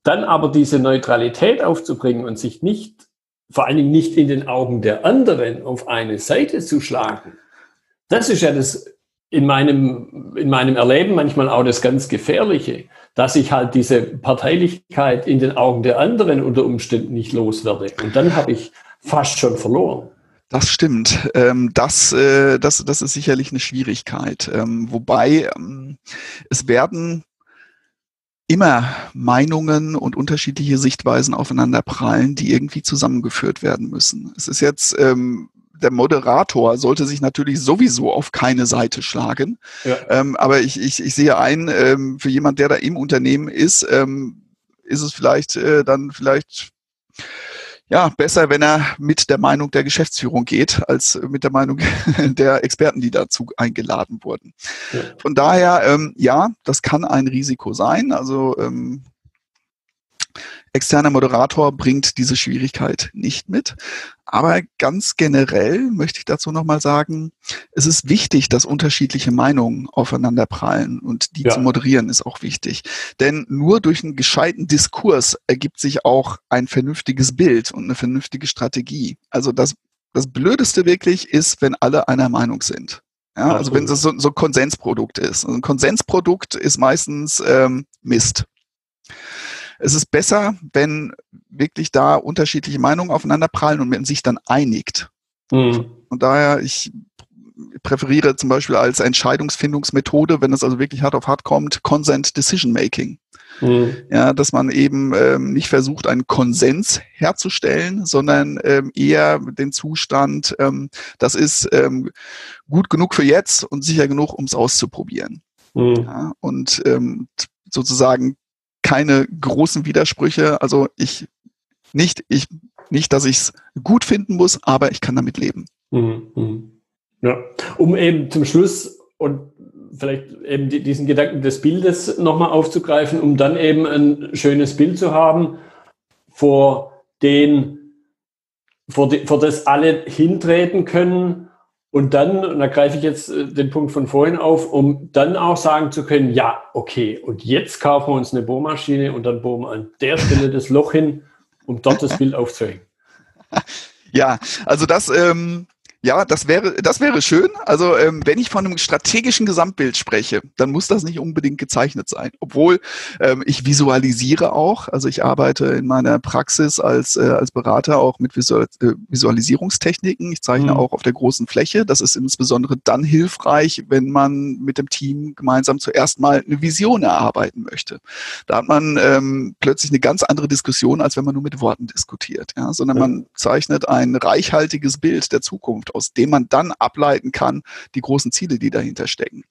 dann aber diese Neutralität aufzubringen und sich nicht vor allen Dingen nicht in den Augen der anderen auf eine Seite zu schlagen. Das ist ja das in meinem, in meinem Erleben manchmal auch das ganz Gefährliche, dass ich halt diese Parteilichkeit in den Augen der anderen unter Umständen nicht loswerde. Und dann habe ich fast schon verloren. Das stimmt. Ähm, das, äh, das, das ist sicherlich eine Schwierigkeit. Ähm, wobei ähm, es werden immer Meinungen und unterschiedliche Sichtweisen aufeinander prallen, die irgendwie zusammengeführt werden müssen. Es ist jetzt ähm, der Moderator sollte sich natürlich sowieso auf keine Seite schlagen. Ja. Ähm, aber ich, ich, ich sehe ein, ähm, für jemand, der da im Unternehmen ist, ähm, ist es vielleicht äh, dann vielleicht ja, besser, wenn er mit der Meinung der Geschäftsführung geht, als mit der Meinung <laughs> der Experten, die dazu eingeladen wurden. Ja. Von daher, ähm, ja, das kann ein Risiko sein. Also ähm, externer Moderator bringt diese Schwierigkeit nicht mit. Aber ganz generell möchte ich dazu nochmal sagen, es ist wichtig, dass unterschiedliche Meinungen aufeinander prallen und die ja. zu moderieren ist auch wichtig. Denn nur durch einen gescheiten Diskurs ergibt sich auch ein vernünftiges Bild und eine vernünftige Strategie. Also das, das Blödeste wirklich ist, wenn alle einer Meinung sind. Ja, also wenn es so, so ein Konsensprodukt ist. Also ein Konsensprodukt ist meistens ähm, Mist es ist besser, wenn wirklich da unterschiedliche Meinungen aufeinander prallen und man sich dann einigt. Mhm. Und daher, ich präferiere zum Beispiel als Entscheidungsfindungsmethode, wenn es also wirklich hart auf hart kommt, Consent Decision Making. Mhm. Ja, dass man eben ähm, nicht versucht, einen Konsens herzustellen, sondern ähm, eher den Zustand, ähm, das ist ähm, gut genug für jetzt und sicher genug, um es auszuprobieren. Mhm. Ja, und ähm, sozusagen keine großen Widersprüche. Also ich nicht, ich nicht, dass ich es gut finden muss, aber ich kann damit leben. Mhm, mhm. Ja, um eben zum Schluss und vielleicht eben diesen Gedanken des Bildes nochmal aufzugreifen, um dann eben ein schönes Bild zu haben, vor den, vor, die, vor das alle hintreten können und dann, und da greife ich jetzt äh, den Punkt von vorhin auf, um dann auch sagen zu können, ja, okay, und jetzt kaufen wir uns eine Bohrmaschine und dann bohren wir an der Stelle das Loch hin, um dort das Bild aufzuhängen. <laughs> Ja, also das, ähm, ja, das wäre, das wäre schön. Also ähm, wenn ich von einem strategischen Gesamtbild spreche, dann muss das nicht unbedingt gezeichnet sein. Obwohl ähm, ich visualisiere auch. Also ich arbeite in meiner Praxis als, äh, als Berater auch mit Visual äh, Visualisierungstechniken. Ich zeichne mhm. auch auf der großen Fläche. Das ist insbesondere dann hilfreich, wenn man mit dem Team gemeinsam zuerst mal eine Vision erarbeiten möchte. Da hat man ähm, plötzlich eine ganz andere Diskussion, als wenn man nur mit Worten diskutiert. Ja? Sondern man zeichnet ein reichhaltiges Bild der Zukunft aus dem man dann ableiten kann, die großen Ziele, die dahinter stecken.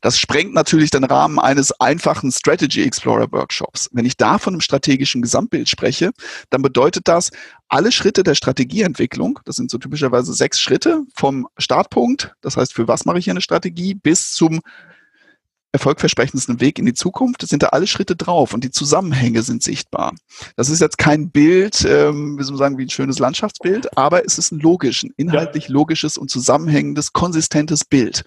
Das sprengt natürlich den Rahmen eines einfachen Strategy Explorer Workshops. Wenn ich da von einem strategischen Gesamtbild spreche, dann bedeutet das, alle Schritte der Strategieentwicklung, das sind so typischerweise sechs Schritte vom Startpunkt, das heißt, für was mache ich hier eine Strategie, bis zum erfolgversprechendsten Weg in die Zukunft, sind da alle Schritte drauf und die Zusammenhänge sind sichtbar. Das ist jetzt kein Bild, ähm, wie soll man sagen, wie ein schönes Landschaftsbild, aber es ist ein logisch, ein inhaltlich logisches und zusammenhängendes, konsistentes Bild.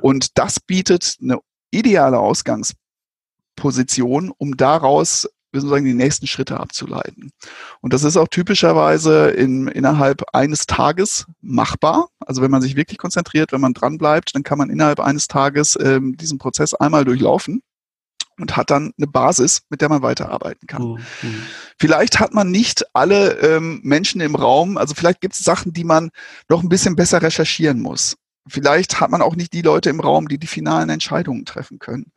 Und das bietet eine ideale Ausgangsposition, um daraus wir sozusagen die nächsten Schritte abzuleiten. Und das ist auch typischerweise in, innerhalb eines Tages machbar. Also wenn man sich wirklich konzentriert, wenn man dran bleibt, dann kann man innerhalb eines Tages ähm, diesen Prozess einmal durchlaufen. und hat dann eine Basis, mit der man weiterarbeiten kann. Mhm. Vielleicht hat man nicht alle ähm, Menschen im Raum, also vielleicht gibt es Sachen, die man noch ein bisschen besser recherchieren muss. Vielleicht hat man auch nicht die Leute im Raum, die die finalen Entscheidungen treffen können.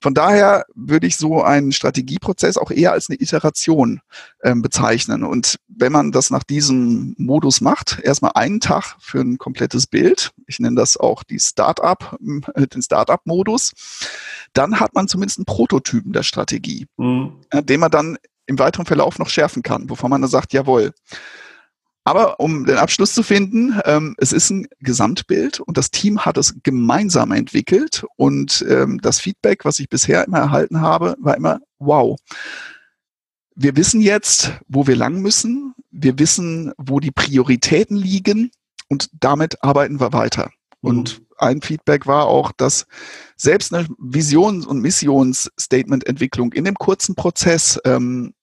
Von daher würde ich so einen Strategieprozess auch eher als eine Iteration ähm, bezeichnen. Und wenn man das nach diesem Modus macht, erstmal einen Tag für ein komplettes Bild, ich nenne das auch die Startup, äh, den Startup-Modus, dann hat man zumindest einen Prototypen der Strategie, mhm. äh, den man dann im weiteren Verlauf noch schärfen kann, wovon man dann sagt, jawohl, aber um den Abschluss zu finden, ähm, es ist ein Gesamtbild und das Team hat es gemeinsam entwickelt und ähm, das Feedback, was ich bisher immer erhalten habe, war immer, wow. Wir wissen jetzt, wo wir lang müssen. Wir wissen, wo die Prioritäten liegen und damit arbeiten wir weiter. Mhm. Und ein Feedback war auch, dass selbst eine Visions- und Missionsstatement-Entwicklung in dem kurzen Prozess ähm,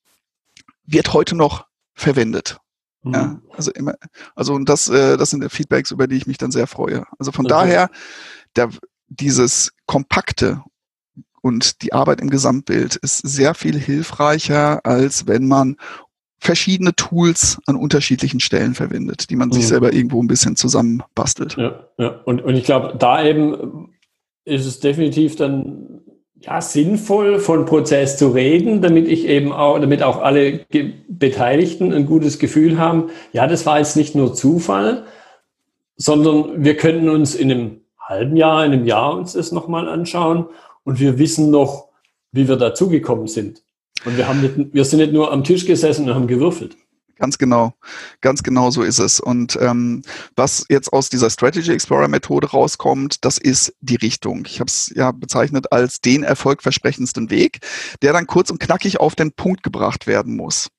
wird heute noch verwendet. Ja, mhm. also immer, also und das, äh, das sind Feedbacks, über die ich mich dann sehr freue. Also von okay. daher, der, dieses kompakte und die Arbeit im Gesamtbild ist sehr viel hilfreicher, als wenn man verschiedene Tools an unterschiedlichen Stellen verwendet, die man mhm. sich selber irgendwo ein bisschen zusammenbastelt. Ja, ja. Und, und ich glaube, da eben ist es definitiv dann ja, sinnvoll von Prozess zu reden, damit ich eben auch, damit auch alle Beteiligten ein gutes Gefühl haben. Ja, das war jetzt nicht nur Zufall, sondern wir könnten uns in einem halben Jahr, in einem Jahr uns das nochmal anschauen und wir wissen noch, wie wir dazugekommen sind. Und wir haben nicht, wir sind nicht nur am Tisch gesessen und haben gewürfelt. Ganz genau, ganz genau so ist es. Und ähm, was jetzt aus dieser Strategy Explorer Methode rauskommt, das ist die Richtung. Ich habe es ja bezeichnet als den erfolgversprechendsten Weg, der dann kurz und knackig auf den Punkt gebracht werden muss.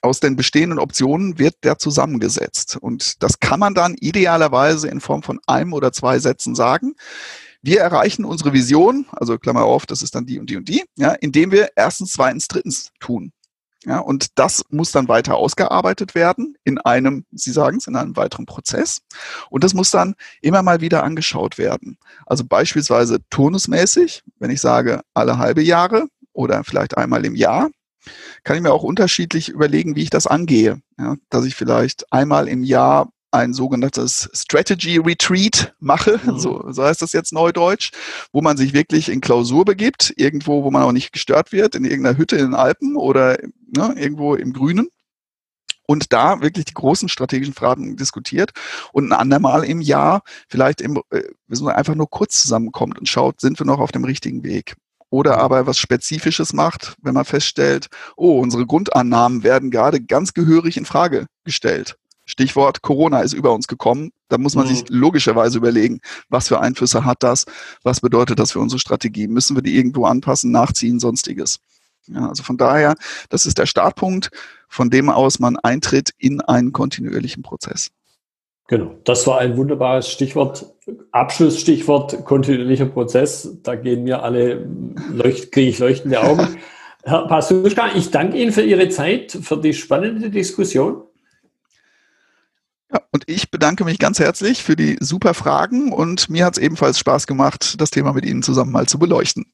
Aus den bestehenden Optionen wird der zusammengesetzt. Und das kann man dann idealerweise in Form von einem oder zwei Sätzen sagen. Wir erreichen unsere Vision, also Klammer auf, das ist dann die und die und die, ja, indem wir erstens, zweitens, drittens tun. Ja, und das muss dann weiter ausgearbeitet werden in einem, Sie sagen es, in einem weiteren Prozess. Und das muss dann immer mal wieder angeschaut werden. Also beispielsweise turnusmäßig, wenn ich sage alle halbe Jahre oder vielleicht einmal im Jahr, kann ich mir auch unterschiedlich überlegen, wie ich das angehe. Ja, dass ich vielleicht einmal im Jahr ein sogenanntes Strategy Retreat mache, mhm. so, so heißt das jetzt neudeutsch, wo man sich wirklich in Klausur begibt, irgendwo, wo man auch nicht gestört wird, in irgendeiner Hütte in den Alpen oder ne, irgendwo im Grünen und da wirklich die großen strategischen Fragen diskutiert und ein andermal im Jahr vielleicht im, äh, einfach nur kurz zusammenkommt und schaut, sind wir noch auf dem richtigen Weg. Oder mhm. aber was Spezifisches macht, wenn man feststellt, oh, unsere Grundannahmen werden gerade ganz gehörig in Frage gestellt. Stichwort Corona ist über uns gekommen. Da muss man mhm. sich logischerweise überlegen, was für Einflüsse hat das, was bedeutet das für unsere Strategie. Müssen wir die irgendwo anpassen, nachziehen, sonstiges. Ja, also von daher, das ist der Startpunkt, von dem aus man eintritt in einen kontinuierlichen Prozess. Genau, das war ein wunderbares Stichwort, Abschlussstichwort kontinuierlicher Prozess. Da gehen mir alle, leucht, kriege ich leuchtende Augen. <laughs> Herr Pasuschka, ich danke Ihnen für Ihre Zeit, für die spannende Diskussion. Ja, und ich bedanke mich ganz herzlich für die super Fragen und mir hat es ebenfalls Spaß gemacht, das Thema mit Ihnen zusammen mal zu beleuchten.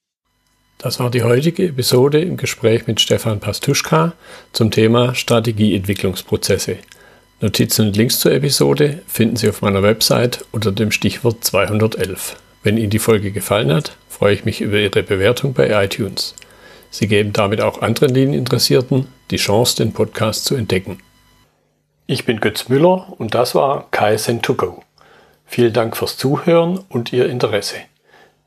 Das war die heutige Episode im Gespräch mit Stefan Pastuschka zum Thema Strategieentwicklungsprozesse. Notizen und Links zur Episode finden Sie auf meiner Website unter dem Stichwort 211. Wenn Ihnen die Folge gefallen hat, freue ich mich über Ihre Bewertung bei iTunes. Sie geben damit auch anderen Linieninteressierten die Chance, den Podcast zu entdecken. Ich bin Götz Müller und das war KSN2Go. Vielen Dank fürs Zuhören und Ihr Interesse.